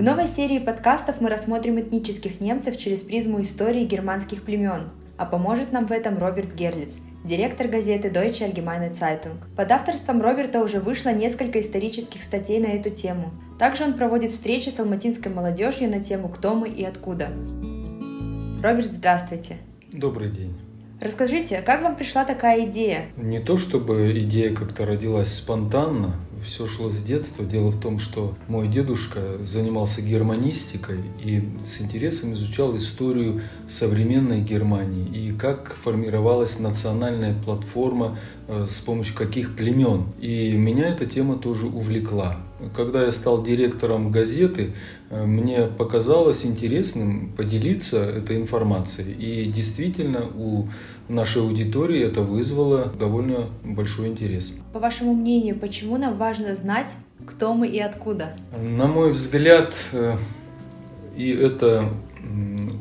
В новой серии подкастов мы рассмотрим этнических немцев через призму истории германских племен. А поможет нам в этом Роберт Герлиц, директор газеты Deutsche Allgemeine Zeitung. Под авторством Роберта уже вышло несколько исторических статей на эту тему. Также он проводит встречи с алматинской молодежью на тему «Кто мы и откуда». Роберт, здравствуйте. Добрый день. Расскажите, как вам пришла такая идея? Не то чтобы идея как-то родилась спонтанно, все шло с детства. Дело в том, что мой дедушка занимался германистикой и с интересом изучал историю современной Германии и как формировалась национальная платформа, э, с помощью каких племен. И меня эта тема тоже увлекла. Когда я стал директором газеты, э, мне показалось интересным поделиться этой информацией. И действительно у нашей аудитории это вызвало довольно большой интерес. По вашему мнению, почему нам важно знать, кто мы и откуда? На мой взгляд, э, и это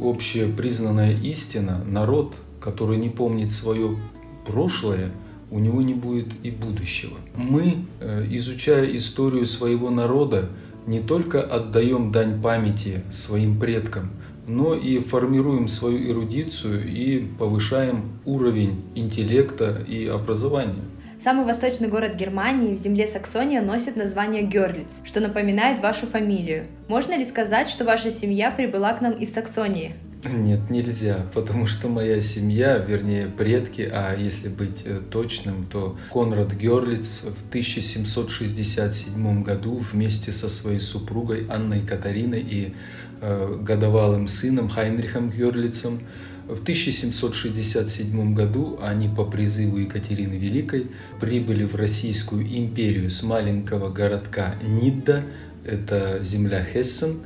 общепризнанная истина, народ, который не помнит свое прошлое, у него не будет и будущего. Мы, э, изучая историю своего народа, не только отдаем дань памяти своим предкам, но и формируем свою эрудицию и повышаем уровень интеллекта и образования. Самый восточный город Германии в земле Саксония носит название Герлиц, что напоминает вашу фамилию. Можно ли сказать, что ваша семья прибыла к нам из Саксонии? Нет, нельзя, потому что моя семья, вернее предки, а если быть э, точным, то Конрад Герлиц в 1767 году вместе со своей супругой Анной Катариной и э, годовалым сыном Хайнрихом Герлицем в 1767 году они по призыву Екатерины Великой прибыли в Российскую империю с маленького городка Нидда, это земля Хессен,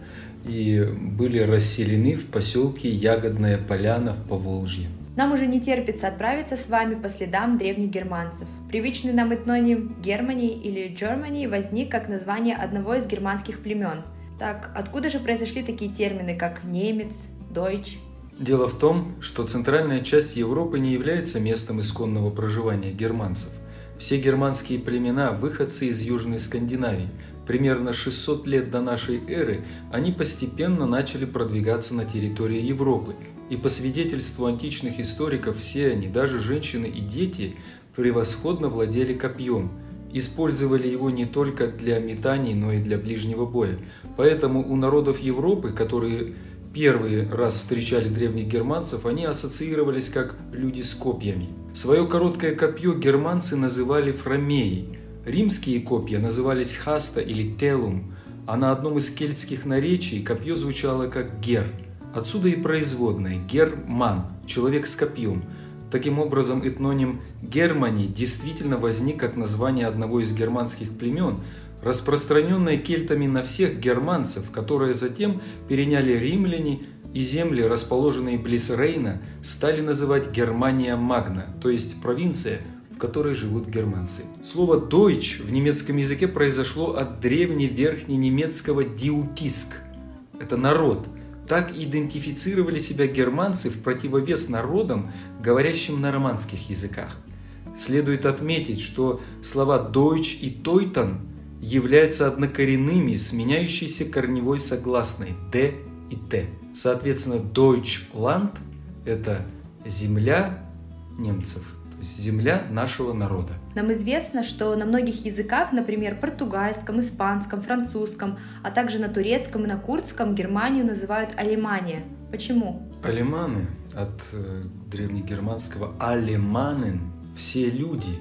и были расселены в поселке Ягодная Поляна в Поволжье. Нам уже не терпится отправиться с вами по следам древних германцев. Привычный нам этноним Германии или Germany возник как название одного из германских племен. Так, откуда же произошли такие термины, как немец, дойч? Дело в том, что центральная часть Европы не является местом исконного проживания германцев. Все германские племена – выходцы из Южной Скандинавии, примерно 600 лет до нашей эры, они постепенно начали продвигаться на территории Европы. И по свидетельству античных историков, все они, даже женщины и дети, превосходно владели копьем. Использовали его не только для метаний, но и для ближнего боя. Поэтому у народов Европы, которые первый раз встречали древних германцев, они ассоциировались как люди с копьями. Свое короткое копье германцы называли фрамеей – Римские копья назывались хаста или телум, а на одном из кельтских наречий копье звучало как гер. Отсюда и производное герман – человек с копьем. Таким образом, этноним Германи действительно возник как название одного из германских племен, распространенное кельтами на всех германцев, которые затем переняли римляне и земли, расположенные близ Рейна, стали называть Германия Магна, то есть провинция – которой живут германцы. Слово «deutsch» в немецком языке произошло от древневерхненемецкого «диутиск» – это народ. Так идентифицировали себя германцы в противовес народам, говорящим на романских языках. Следует отметить, что слова «deutsch» и «teutон» являются однокоренными, сменяющейся корневой согласной «д» и «т». Соответственно, Deutschland – это земля немцев – есть земля нашего народа. Нам известно, что на многих языках, например, португальском, испанском, французском, а также на турецком и на курдском Германию называют Алемания. Почему? Алеманы от э, древнегерманского алеманен – все люди.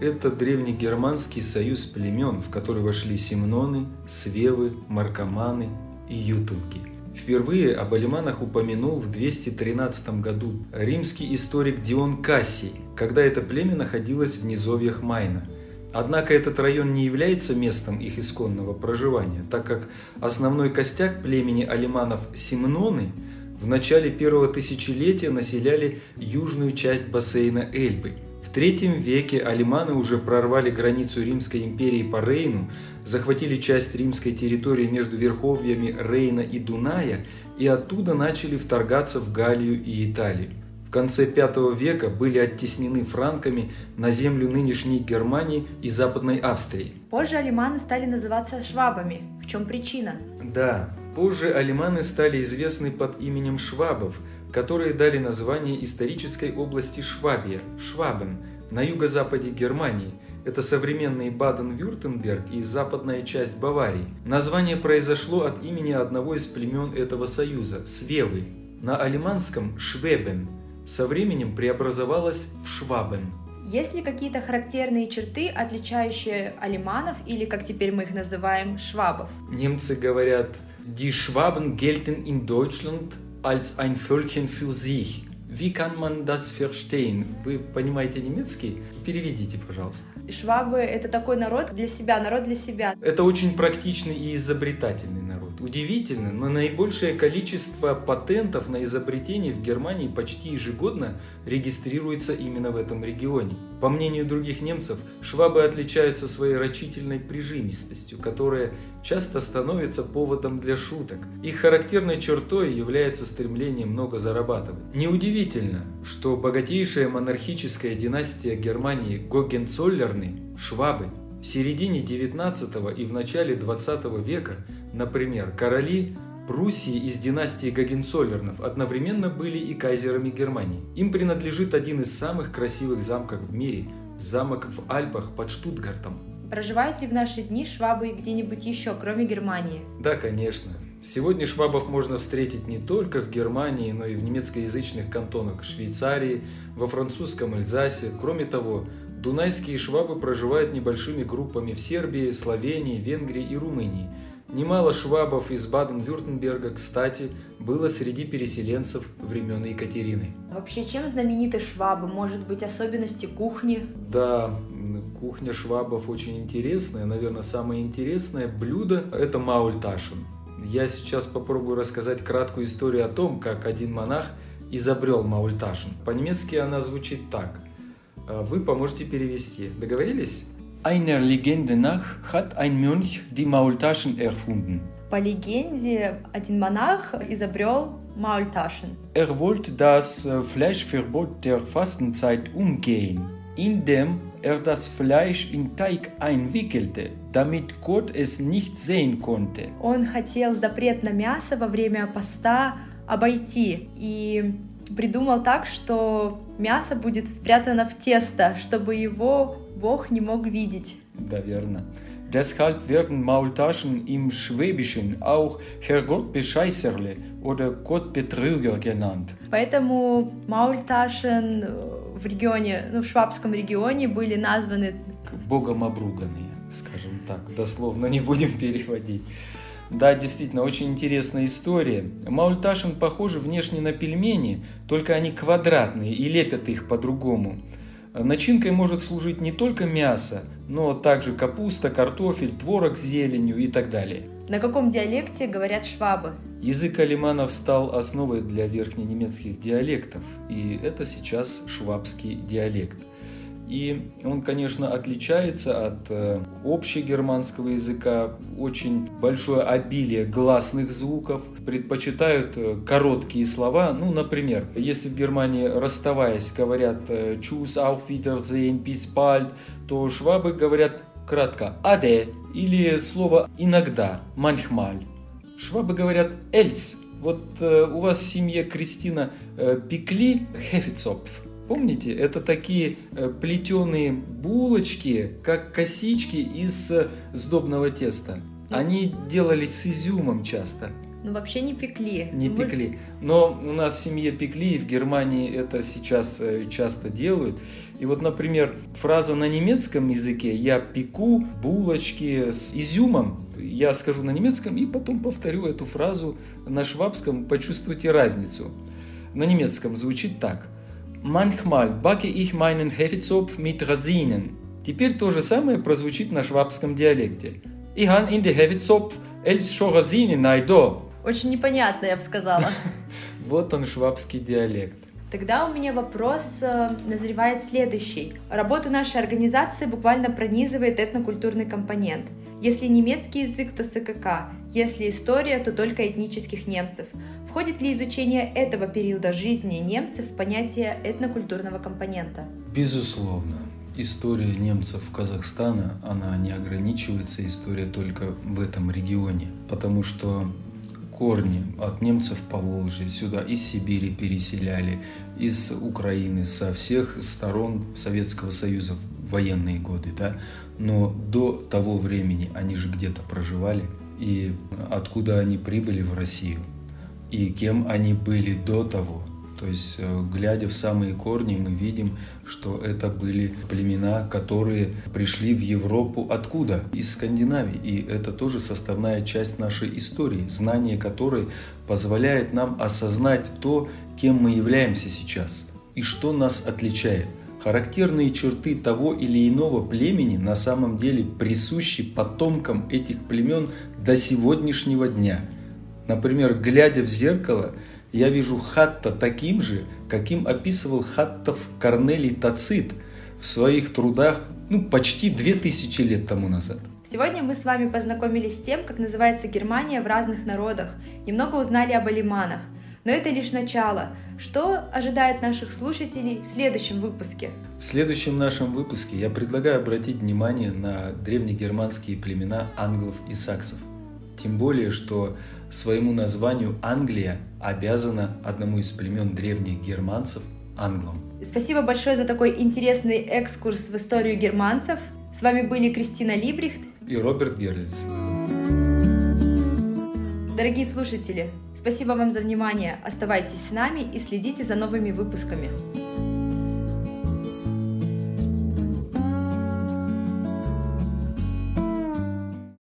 Это древнегерманский союз племен, в который вошли семноны, свевы, маркоманы и ютунги – Впервые об алиманах упомянул в 213 году римский историк Дион Кассий, когда это племя находилось в низовьях Майна. Однако этот район не является местом их исконного проживания, так как основной костяк племени алиманов Симноны в начале первого тысячелетия населяли южную часть бассейна Эльбы – в III веке алиманы уже прорвали границу Римской империи по Рейну, захватили часть римской территории между верховьями Рейна и Дуная и оттуда начали вторгаться в Галлию и Италию. В конце V века были оттеснены франками на землю нынешней Германии и Западной Австрии. Позже алиманы стали называться швабами. В чем причина? Да, Позже алиманы стали известны под именем швабов, которые дали название исторической области Швабия, Швабен, на юго-западе Германии. Это современный Баден-Вюртемберг и западная часть Баварии. Название произошло от имени одного из племен этого союза – Свевы. На алиманском – Швебен. Со временем преобразовалось в Швабен. Есть ли какие-то характерные черты, отличающие алиманов или, как теперь мы их называем, швабов? Немцы говорят Die Schwaben gelten in Deutschland als ein Völkchen für sich. Wie kann man das verstehen? Вы понимаете немецкий? Переведите, пожалуйста. Швабы – это такой народ для себя, народ для себя. Это очень практичный и изобретательный. Удивительно, но наибольшее количество патентов на изобретение в Германии почти ежегодно регистрируется именно в этом регионе. По мнению других немцев, швабы отличаются своей рачительной прижимистостью, которая часто становится поводом для шуток. Их характерной чертой является стремление много зарабатывать. Неудивительно, что богатейшая монархическая династия Германии Гогенцоллерны, швабы, в середине 19 и в начале 20 века, например, короли Пруссии из династии Гогенцоллернов одновременно были и кайзерами Германии. Им принадлежит один из самых красивых замков в мире – замок в Альпах под Штутгартом. Проживают ли в наши дни швабы где-нибудь еще, кроме Германии? Да, конечно. Сегодня швабов можно встретить не только в Германии, но и в немецкоязычных кантонах Швейцарии, во французском Эльзасе. Кроме того, Дунайские швабы проживают небольшими группами в Сербии, Словении, Венгрии и Румынии. Немало швабов из Баден-Вюртемберга, кстати, было среди переселенцев времен Екатерины. Вообще, чем знамениты швабы? Может быть, особенности кухни? Да, кухня швабов очень интересная. Наверное, самое интересное блюдо – это маульташин. Я сейчас попробую рассказать краткую историю о том, как один монах изобрел маульташин. По-немецки она звучит так – а вы поможете перевести. Договорились? Einer Legende nach hat ein Mönch die Maultaschen erfunden. По легенде, один монах изобрел Маульташин. Er wollte das äh, Fleischverbot der Fastenzeit umgehen, indem er das Fleisch in Teig einwickelte, damit Gott es nicht sehen konnte. Он хотел запрет на мясо во время поста обойти и придумал так, что мясо будет спрятано в тесто, чтобы его Бог не мог видеть. Да, верно. Deshalb werden Maultaschen im Schwäbischen auch Herrgottbescheißerle oder Gottbetrüger genannt. Поэтому Маульташен в регионе, ну, в швабском регионе были названы Богом обруганные, скажем так, дословно не будем переводить. Да, действительно, очень интересная история. Маульташин похожи внешне на пельмени, только они квадратные и лепят их по-другому. Начинкой может служить не только мясо, но также капуста, картофель, творог с зеленью и так далее. На каком диалекте говорят швабы? Язык алиманов стал основой для верхненемецких диалектов, и это сейчас швабский диалект. И он, конечно, отличается от э, общегерманского языка. Очень большое обилие гласных звуков. Предпочитают э, короткие слова. Ну, например, если в Германии, расставаясь, говорят э, «Tschüss, auf Wiedersehen, bis bald», то швабы говорят кратко «аде» или слово «иногда», «manchmal». Швабы говорят «эльс». Вот у вас в семье Кристина пекли «хефицопф», Помните, это такие э, плетеные булочки, как косички из э, сдобного теста. Они делались с изюмом часто. Ну, вообще не пекли. Не ну, пекли. Но у нас в семье пекли, и в Германии это сейчас э, часто делают. И вот, например, фраза на немецком языке «я пеку булочки с изюмом», я скажу на немецком и потом повторю эту фразу на швабском, почувствуйте разницу. На немецком звучит так – Manchmal backe ich meinen Hefezopf mit Rosinen. Теперь то же самое прозвучит на швабском диалекте. Ich han in die Hefezopf els schon Rosinen найдо. Очень непонятно, я бы сказала. Вот он, швабский диалект. Тогда у меня вопрос э, назревает следующий. Работу нашей организации буквально пронизывает этнокультурный компонент. Если немецкий язык, то СКК. Если история, то только этнических немцев. Входит ли изучение этого периода жизни немцев в понятие этнокультурного компонента? Безусловно. История немцев Казахстана, она не ограничивается история только в этом регионе, потому что корни от немцев по Волжье сюда из Сибири переселяли, из Украины, со всех сторон Советского Союза военные годы, да. Но до того времени они же где-то проживали, и откуда они прибыли в Россию, и кем они были до того – то есть, э, глядя в самые корни, мы видим, что это были племена, которые пришли в Европу откуда? Из Скандинавии. И это тоже составная часть нашей истории, знание которой позволяет нам осознать то, кем мы являемся сейчас и что нас отличает. Характерные черты того или иного племени на самом деле присущи потомкам этих племен до сегодняшнего дня. Например, глядя в зеркало – я вижу Хатта таким же, каким описывал Хаттов Корнелий Тацит в своих трудах ну, почти две тысячи лет тому назад. Сегодня мы с вами познакомились с тем, как называется Германия в разных народах, немного узнали об алиманах. Но это лишь начало. Что ожидает наших слушателей в следующем выпуске? В следующем нашем выпуске я предлагаю обратить внимание на древнегерманские племена англов и саксов. Тем более, что своему названию Англия обязана одному из племен древних германцев – англам. Спасибо большое за такой интересный экскурс в историю германцев. С вами были Кристина Либрихт и Роберт Герлиц. Дорогие слушатели, спасибо вам за внимание. Оставайтесь с нами и следите за новыми выпусками.